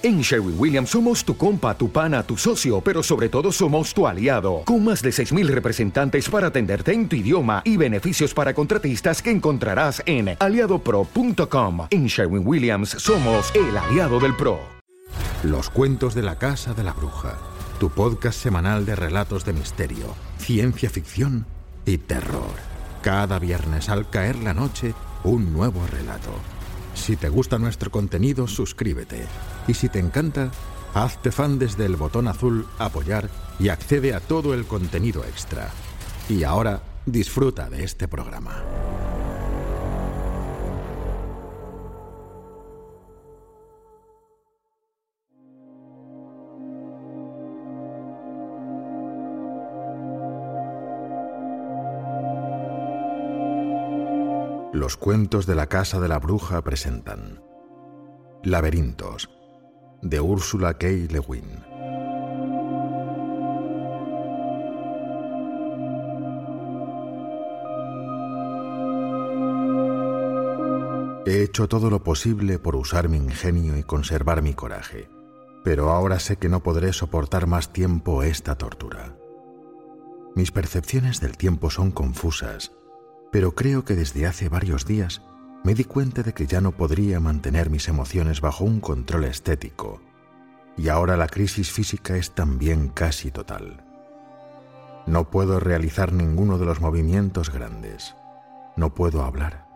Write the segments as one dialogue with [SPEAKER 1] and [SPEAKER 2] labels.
[SPEAKER 1] En Sherwin Williams somos tu compa, tu pana, tu socio, pero sobre todo somos tu aliado, con más de 6.000 representantes para atenderte en tu idioma y beneficios para contratistas que encontrarás en aliadopro.com. En Sherwin Williams somos el aliado del PRO.
[SPEAKER 2] Los cuentos de la Casa de la Bruja, tu podcast semanal de relatos de misterio, ciencia ficción y terror. Cada viernes al caer la noche, un nuevo relato. Si te gusta nuestro contenido, suscríbete. Y si te encanta, hazte fan desde el botón azul Apoyar y accede a todo el contenido extra. Y ahora, disfruta de este programa. Los cuentos de la Casa de la Bruja presentan Laberintos de Úrsula K. Le Guin. He hecho todo lo posible por usar mi ingenio y conservar mi coraje, pero ahora sé que no podré soportar más tiempo esta tortura. Mis percepciones del tiempo son confusas pero creo que desde hace varios días me di cuenta de que ya no podría mantener mis emociones bajo un control estético, y ahora la crisis física es también casi total. No puedo realizar ninguno de los movimientos grandes, no puedo hablar.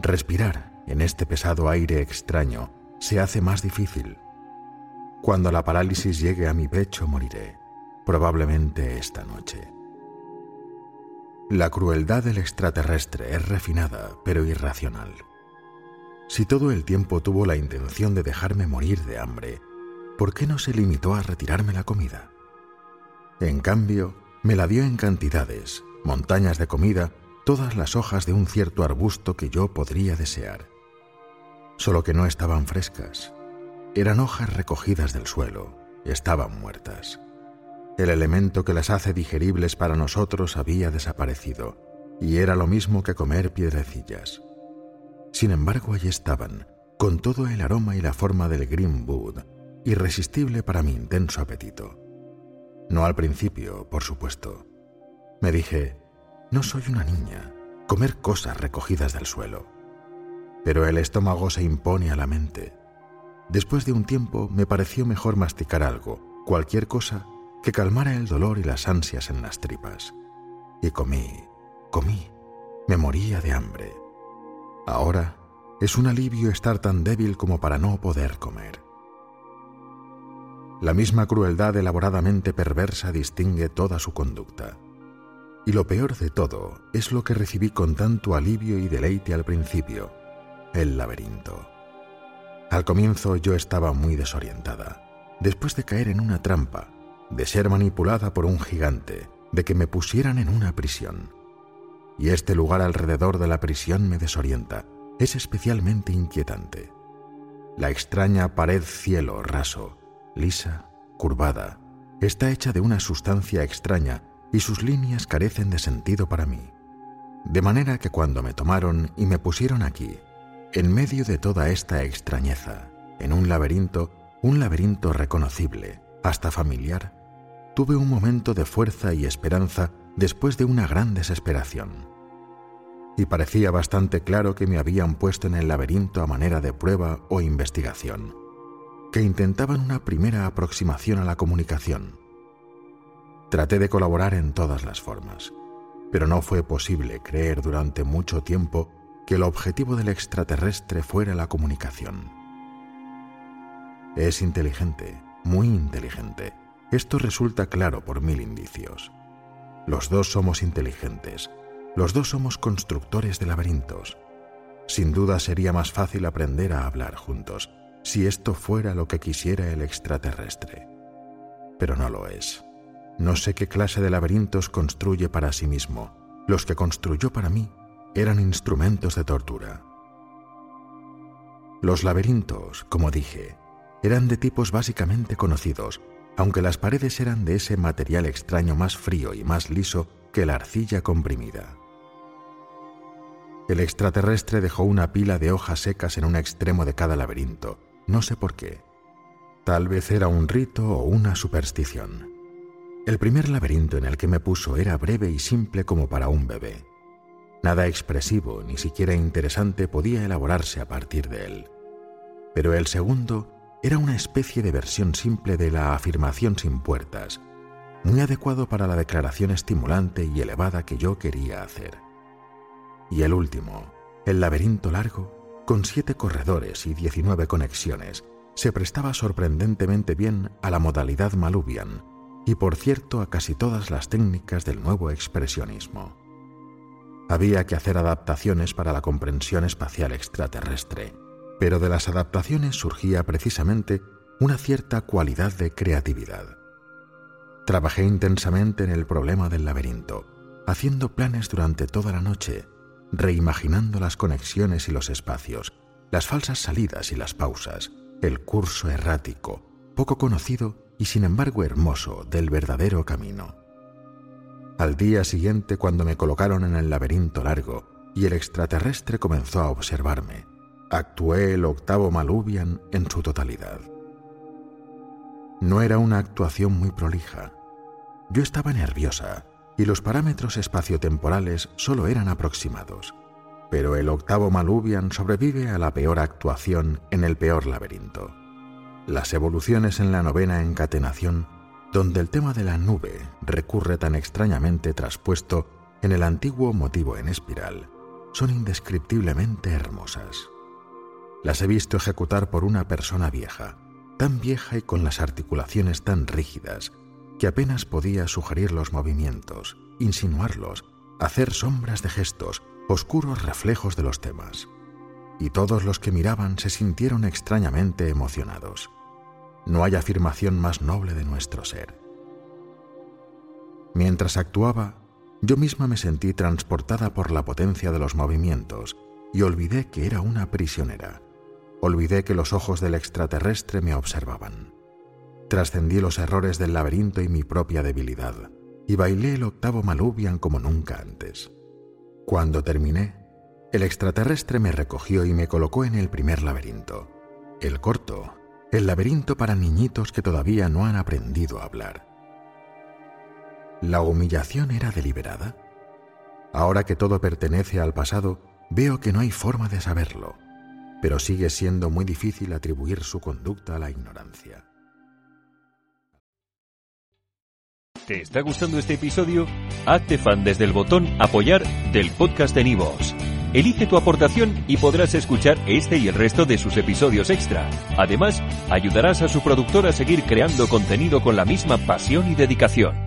[SPEAKER 2] Respirar en este pesado aire extraño se hace más difícil. Cuando la parálisis llegue a mi pecho moriré, probablemente esta noche. La crueldad del extraterrestre es refinada, pero irracional. Si todo el tiempo tuvo la intención de dejarme morir de hambre, ¿por qué no se limitó a retirarme la comida? En cambio, me la dio en cantidades, montañas de comida, todas las hojas de un cierto arbusto que yo podría desear. Solo que no estaban frescas. Eran hojas recogidas del suelo, estaban muertas. El elemento que las hace digeribles para nosotros había desaparecido, y era lo mismo que comer piedrecillas. Sin embargo, allí estaban, con todo el aroma y la forma del green wood, irresistible para mi intenso apetito. No al principio, por supuesto. Me dije, no soy una niña, comer cosas recogidas del suelo. Pero el estómago se impone a la mente. Después de un tiempo me pareció mejor masticar algo, cualquier cosa, que calmara el dolor y las ansias en las tripas. Y comí, comí, me moría de hambre. Ahora es un alivio estar tan débil como para no poder comer. La misma crueldad elaboradamente perversa distingue toda su conducta. Y lo peor de todo es lo que recibí con tanto alivio y deleite al principio, el laberinto. Al comienzo yo estaba muy desorientada, después de caer en una trampa de ser manipulada por un gigante, de que me pusieran en una prisión. Y este lugar alrededor de la prisión me desorienta, es especialmente inquietante. La extraña pared cielo raso, lisa, curvada, está hecha de una sustancia extraña y sus líneas carecen de sentido para mí. De manera que cuando me tomaron y me pusieron aquí, en medio de toda esta extrañeza, en un laberinto, un laberinto reconocible, hasta familiar, tuve un momento de fuerza y esperanza después de una gran desesperación. Y parecía bastante claro que me habían puesto en el laberinto a manera de prueba o investigación, que intentaban una primera aproximación a la comunicación. Traté de colaborar en todas las formas, pero no fue posible creer durante mucho tiempo que el objetivo del extraterrestre fuera la comunicación. Es inteligente, muy inteligente, esto resulta claro por mil indicios. Los dos somos inteligentes, los dos somos constructores de laberintos. Sin duda sería más fácil aprender a hablar juntos si esto fuera lo que quisiera el extraterrestre. Pero no lo es. No sé qué clase de laberintos construye para sí mismo. Los que construyó para mí eran instrumentos de tortura. Los laberintos, como dije, eran de tipos básicamente conocidos aunque las paredes eran de ese material extraño más frío y más liso que la arcilla comprimida. El extraterrestre dejó una pila de hojas secas en un extremo de cada laberinto, no sé por qué. Tal vez era un rito o una superstición. El primer laberinto en el que me puso era breve y simple como para un bebé. Nada expresivo, ni siquiera interesante podía elaborarse a partir de él. Pero el segundo era una especie de versión simple de la afirmación sin puertas, muy adecuado para la declaración estimulante y elevada que yo quería hacer. Y el último, el laberinto largo, con siete corredores y diecinueve conexiones, se prestaba sorprendentemente bien a la modalidad Malubian y por cierto a casi todas las técnicas del nuevo expresionismo. Había que hacer adaptaciones para la comprensión espacial extraterrestre, pero de las adaptaciones surgía precisamente una cierta cualidad de creatividad. Trabajé intensamente en el problema del laberinto, haciendo planes durante toda la noche, reimaginando las conexiones y los espacios, las falsas salidas y las pausas, el curso errático, poco conocido y sin embargo hermoso del verdadero camino. Al día siguiente, cuando me colocaron en el laberinto largo y el extraterrestre comenzó a observarme, actué el octavo Malubian en su totalidad. No era una actuación muy prolija. Yo estaba nerviosa y los parámetros espaciotemporales solo eran aproximados, pero el octavo Malubian sobrevive a la peor actuación en el peor laberinto. Las evoluciones en la novena encatenación, donde el tema de la nube recurre tan extrañamente traspuesto en el antiguo motivo en espiral, son indescriptiblemente hermosas. Las he visto ejecutar por una persona vieja, tan vieja y con las articulaciones tan rígidas, que apenas podía sugerir los movimientos, insinuarlos, hacer sombras de gestos, oscuros reflejos de los temas. Y todos los que miraban se sintieron extrañamente emocionados. No hay afirmación más noble de nuestro ser. Mientras actuaba, yo misma me sentí transportada por la potencia de los movimientos y olvidé que era una prisionera Olvidé que los ojos del extraterrestre me observaban. Trascendí los errores del laberinto y mi propia debilidad, y bailé el octavo Malubian como nunca antes. Cuando terminé, el extraterrestre me recogió y me colocó en el primer laberinto, el corto, el laberinto para niñitos que todavía no han aprendido a hablar. ¿La humillación era deliberada? Ahora que todo pertenece al pasado, veo que no hay forma de saberlo pero sigue siendo muy difícil atribuir su conducta a la ignorancia.
[SPEAKER 3] ¿Te está gustando este episodio? Hazte fan desde el botón Apoyar del podcast de Nivos. Elige tu aportación y podrás escuchar este y el resto de sus episodios extra. Además, ayudarás a su productor a seguir creando contenido con la misma pasión y dedicación.